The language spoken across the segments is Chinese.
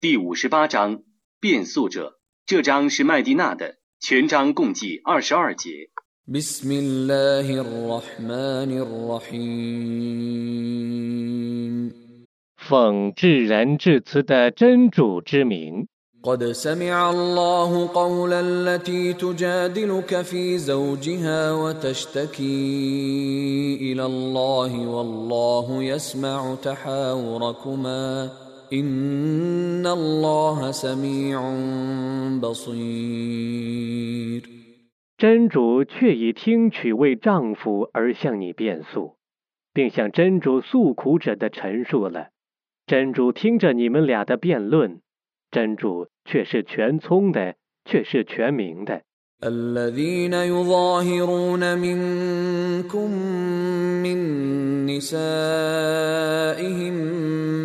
第五十八章变速者。这章是麦地那的，全章共计二十二节。奉至仁至慈的真主之名。قد سمع الله قول التي تجادلك في زوجها وتشتكي إلى الله والله يسمع تحاوركما إن الله سميع بصير 真主却已听取为丈夫而向你辩诉，并向真主诉苦者的陈述了。真主听着你们俩的辩论。真主却是全聪的，却是全明的。الذين يظاهرون منكم من نسائهم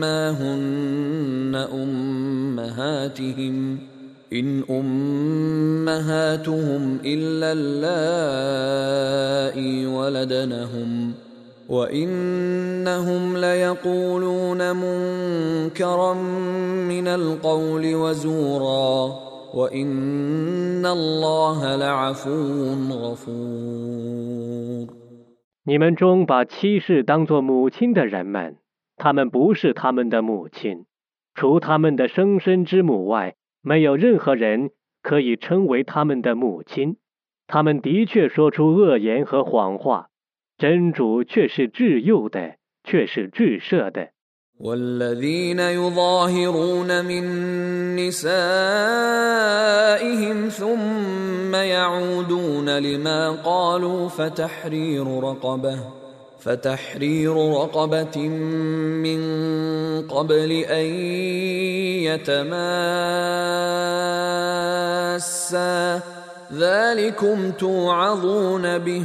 ما هن أمهاتهم إن أمهاتهم إلا اللائي ولدنهم ۖ وإنهم ليقولون منكرا من القول وزورا 我应你们中把妻室当做母亲的人们，他们不是他们的母亲，除他们的生身之母外，没有任何人可以称为他们的母亲，他们的确说出恶言和谎话，真主却是至幼的，却是至赦的。والذين يظاهرون من نسائهم ثم يعودون لما قالوا فتحرير رقبة فتحرير رقبة من قبل أن يتماسا. ذلكم توعظون به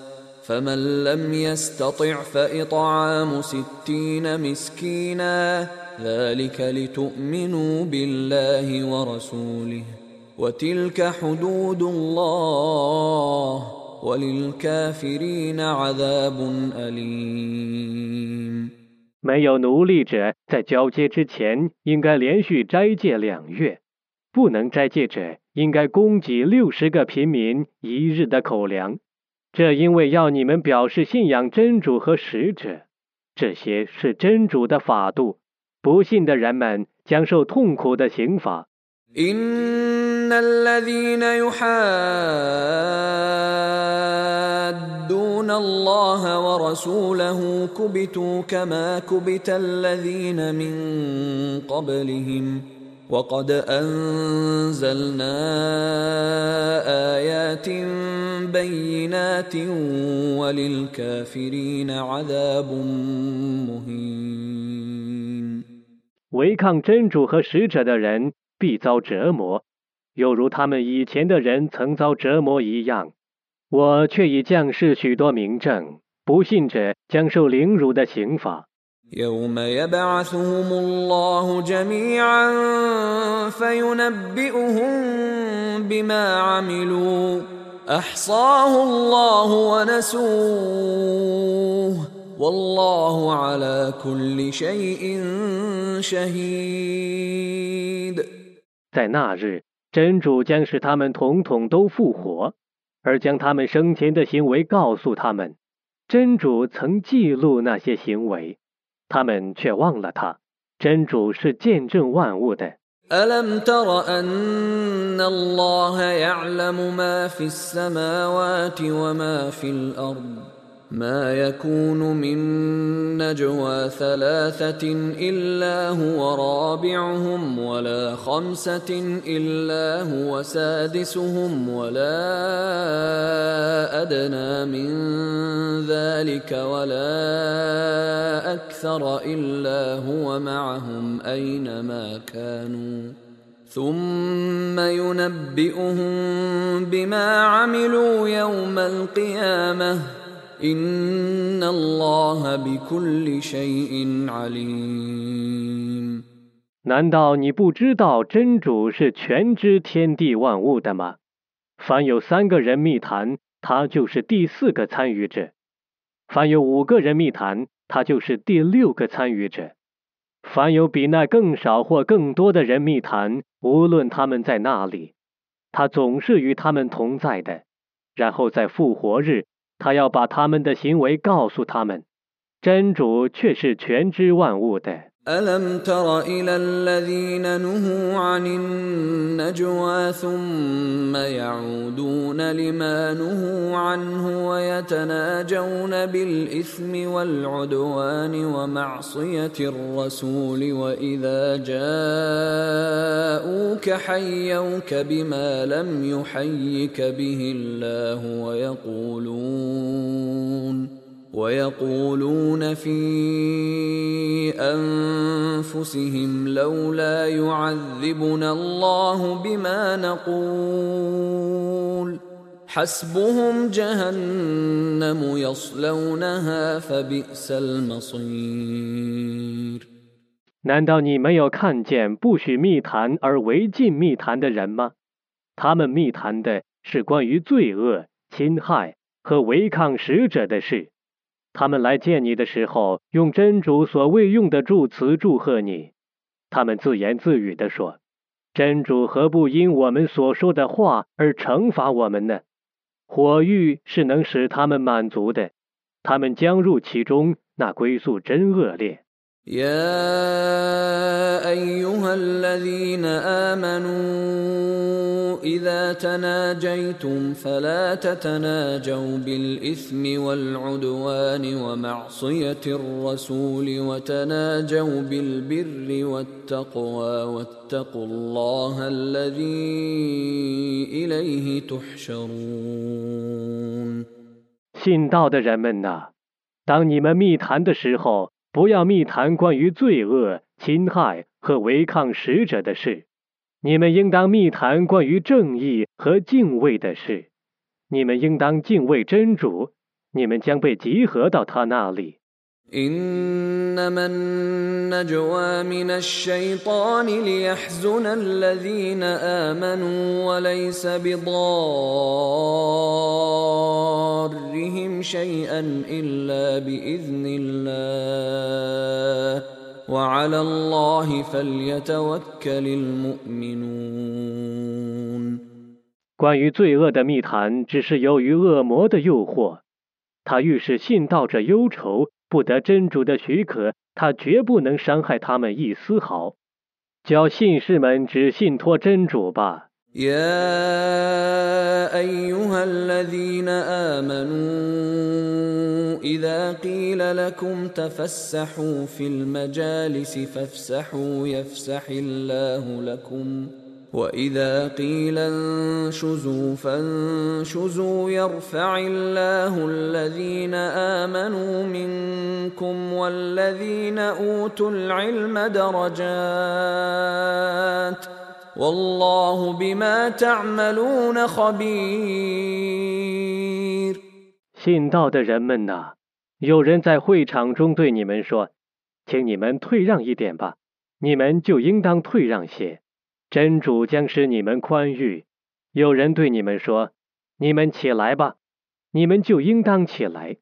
فمن لم يستطع فاطعام ستين مسكينا ذلك لتؤمنوا بالله ورسوله وتلك حدود الله 没有奴隶者在交接之前应该连续斋戒两月，不能斋戒者应该供给六十个平民一日的口粮。 这因为要你们表示信仰真主和使者，这些是真主的法度。不信的人们将受痛苦的刑罚。ان الذين يحادون الله ورسوله كبتوا كما كبت الذين من قبلهم وقد انزلنا ايات بينات وللكافرين عذاب مهين 违抗真主和使者的人必遭折磨，犹如他们以前的人曾遭折磨一样。我却已降示许多明证，不信者将受凌辱的刑罚。 在那日，真主将使他们统统都复活，而将他们生前的行为告诉他们。真主曾记录那些行为，他们却忘了他。真主是见证万物的。ألم تر أن الله يعلم ما في السماوات وما في الأرض؟ يكون من نجوى ثلاثة إلا هو رابعهم ولا خمسة إلا هو سادسهم ولا أدنى من ذلك ولا أكثر إلا هو معهم أينما كانوا. ثم ينبئهم بما عملوا يوم القيامة. 难道你不知道真主是全知天地万物的吗？凡有三个人密谈，他就是第四个参与者；凡有五个人密谈，他就是第六个参与者；凡有比那更少或更多的人密谈，无论他们在哪里，他总是与他们同在的。然后在复活日。他要把他们的行为告诉他们，真主却是全知万物的。ألم تر إلى الذين نهوا عن النجوى ثم يعودون لما نهوا عنه ويتناجون بالإثم والعدوان ومعصية الرسول وإذا جاءوك حيوك بما لم يحيك به الله ويقولون ويقولون في انفسهم لولا يعذبنا الله بما نقول حسبهم جهنم يصلونها فبئس المصير 难道你没有看见不许密谈而违禁密谈的人吗？他们密谈的是关于罪恶、侵害和违抗使者的事。 他们来见你的时候，用真主所未用的祝词祝贺你。他们自言自语地说：“真主何不因我们所说的话而惩罚我们呢？”火狱是能使他们满足的，他们将入其中，那归宿真恶劣。يا ايها الذين امنوا اذا تناجيتم فلا تتناجوا بالاثم والعدوان ومعصيه الرسول وتناجوا بالبر والتقوى واتقوا الله الذي اليه تحشرون 信道的人们呐，当你们密谈的时候。 不要密谈关于罪恶、侵害和违抗使者的事，你们应当密谈关于正义和敬畏的事。你们应当敬畏真主，你们将被集合到他那里。إنما النجوى من الشيطان ليحزن الذين آمنوا وليس بضارهم شيئا إلا بإذن الله وعلى الله فليتوكل المؤمنون 关于罪恶的密谈，只是由于恶魔的诱惑，他愈是信道者忧愁。 不得真主的许可，他绝不能伤害他们一丝毫。叫信士们只信托真主吧。يا أيها الذين آمنوا إذا قيل لكم تفسحوا في المجالس فافسحوا يفسح الله لكم واذا قيل انشزوا فانشزوا يرفع الله الذين امنوا منكم والذين اوتوا العلم درجات والله بما تعملون خبير 信道的人们呐，有人在会场中对你们说：“请你们退让一点吧。”你们就应当退让些。 ”真主将使你们宽裕。有人对你们说：“你们起来吧。”你们就应当起来。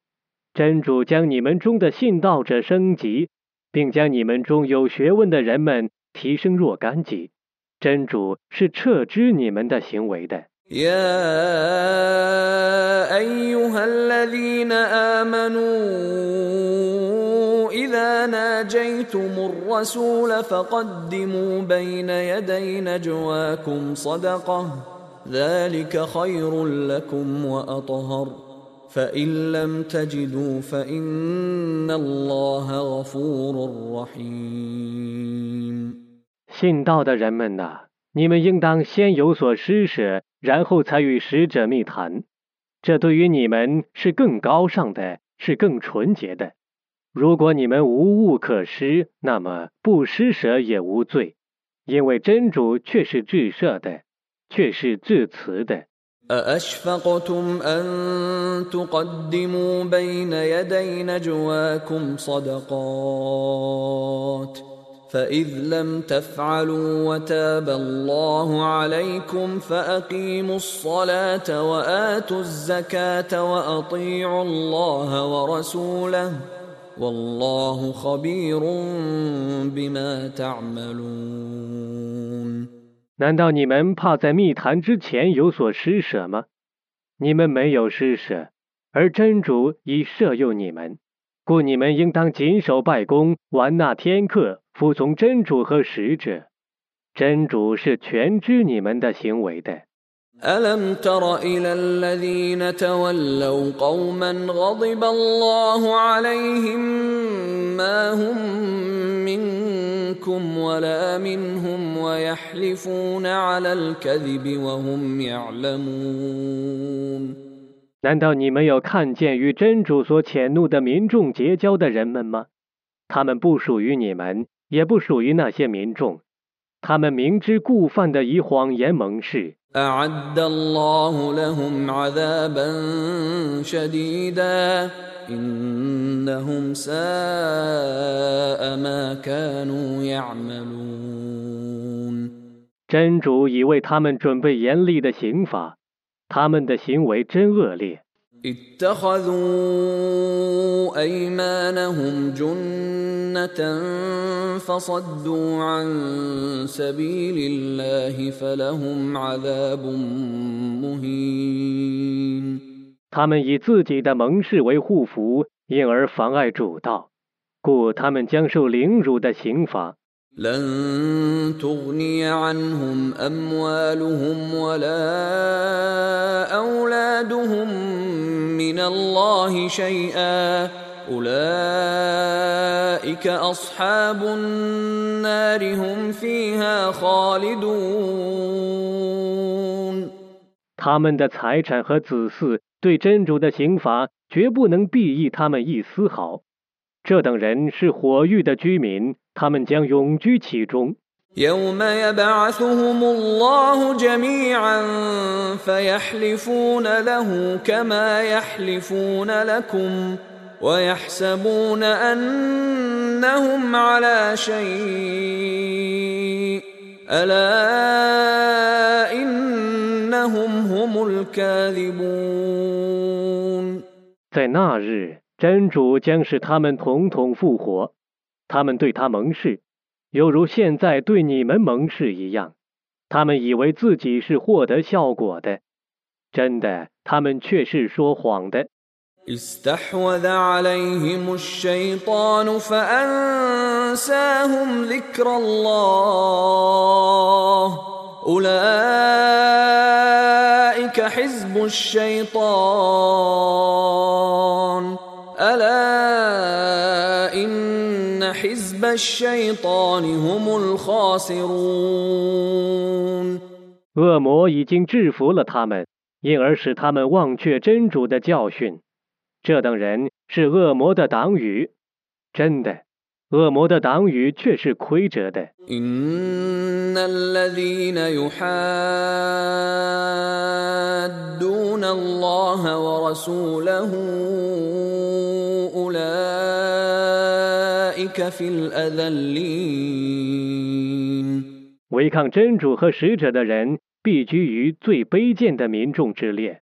真主将你们中的信道者升级，并将你们中有学问的人们提升若干级。真主是撤知你们的行为的。إذا ناجيتم الرسول فقدموا بين يدي نجواكم صدقة ذلك خير لكم وأطهر فإن لم تجدوا فإن الله غفور رحيم 信道的人们呐，你们应当先有所施舍，然后才与使者密谈。这对于你们是更高尚的，是更纯洁的。 如果你们无物可施，那么不施舍也无罪，因为真主却是至赦的，却是至慈的。 أأشفقتم أن تقدموا بين يدي نجواكم صدقات فإذ لم تفعلوا وتاب الله عليكم فأقيموا الصلاة وآتوا الزكاة وأطيعوا الله ورسوله والله خبير بما تعملون 难道你们怕在密谈之前有所施舍吗？你们没有施舍，而真主已赦宥你们，故你们应当谨守拜功，完纳天课，服从真主和使者。真主是全知你们的行为的。 ألم تر إلى الذين تولوا قوما غضب الله عليهم ما هم منكم ولا منهم ويحلفون على الكذب وهم يعلمون 难道你没有看见与真主所谴怒的民众结交的人们吗？他们不属于你们，也不属于那些民众。他们明知故犯的以谎言盟誓。 أعد الله لهم عذابا شديدا إنهم ساء ما كانوا يعملون 真主已为他们准备严厉的刑罚，他们的行为真恶劣。 اتخذوا أيمانهم جنة فصدوا عن سبيل الله فلهم عذاب مهين 他们以自己的盟誓为护符，因而妨碍主道，故他们将受凌辱的刑罚。 لن تغني عنهم أموالهم ولا أولادهم من الله شيئا أولئك أصحاب النار هم فيها خالدون 他们的财产和子嗣对真主的刑罚绝不能裨益他们一丝毫。这等人是火狱的居民， 他们将永居其中。 يوم يبعثهم الله جميعا فيحلفون له كما يحلفون لكم ويحسبون انهم على شيء الا انهم هم الكاذبون 在那日，真主将使他们统统复活。 他们对他盟誓，犹如现在对你们盟誓一样。他们以为自己是获得效果的，真的，他们却是说谎的。 استحوذ عليهم الشيطان فأنساهم ذكر الله أولئك حزب الشيطان ألا إن حزب الشيطان هم الخاسرون 恶魔已经制服了他们，因而使他们忘却真主的教训。这等人是恶魔的党羽，真的，恶魔的党羽却是亏折的。 إن الذين يحادون الله ورسوله أولئك في الأذلين 违抗真主和使者的人必居于最卑贱的民众之列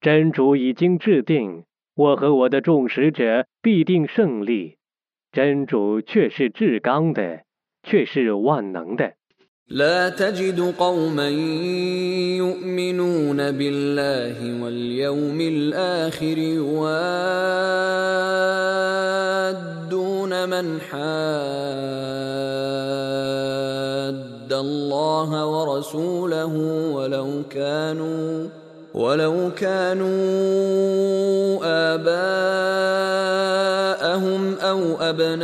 真主已经制定我和我的众使者必定胜利。真主却是至刚的却是万能的。لا تجد قوما يؤمنون بالله واليوم الآخر يوادون من حاد الله ورسوله ولو كانوا ولو كانوا آباءهم أو أبناءهم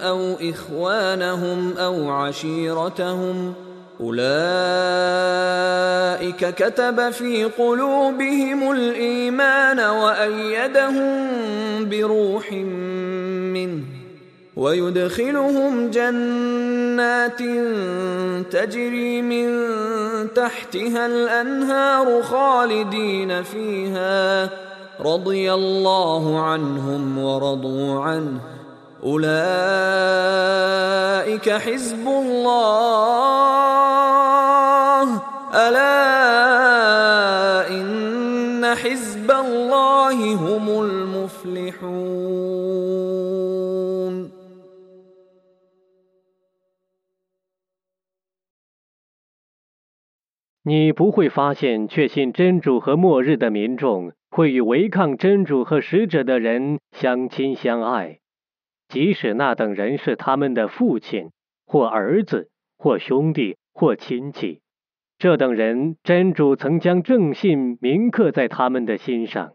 أو إخوانهم أو عشيرتهم أولئك كتب في قلوبهم الإيمان وأيدهم بروح منه ويدخلهم جنات تجري من تحتها الأنهار خالدين فيها رضي الله عنهم ورضوا عنه اولئك حزب الله الا ان حزب الله هم المفلحون 你不会发现确信真主和末日的民众 会与违抗真主和使者的人相亲相爱，即使那等人是他们的父亲或儿子或兄弟或亲戚。这等人，真主曾将正信铭刻在他们的心上，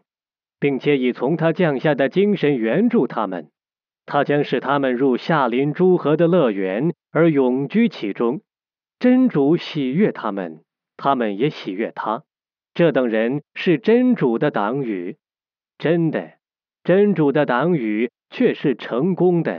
并且以从他降下的精神援助他们。他将使他们入夏林诸河的乐园而永居其中。真主喜悦他们。他们也喜悦他，这等人是真主的党羽，真的，真主的党羽却是成功的。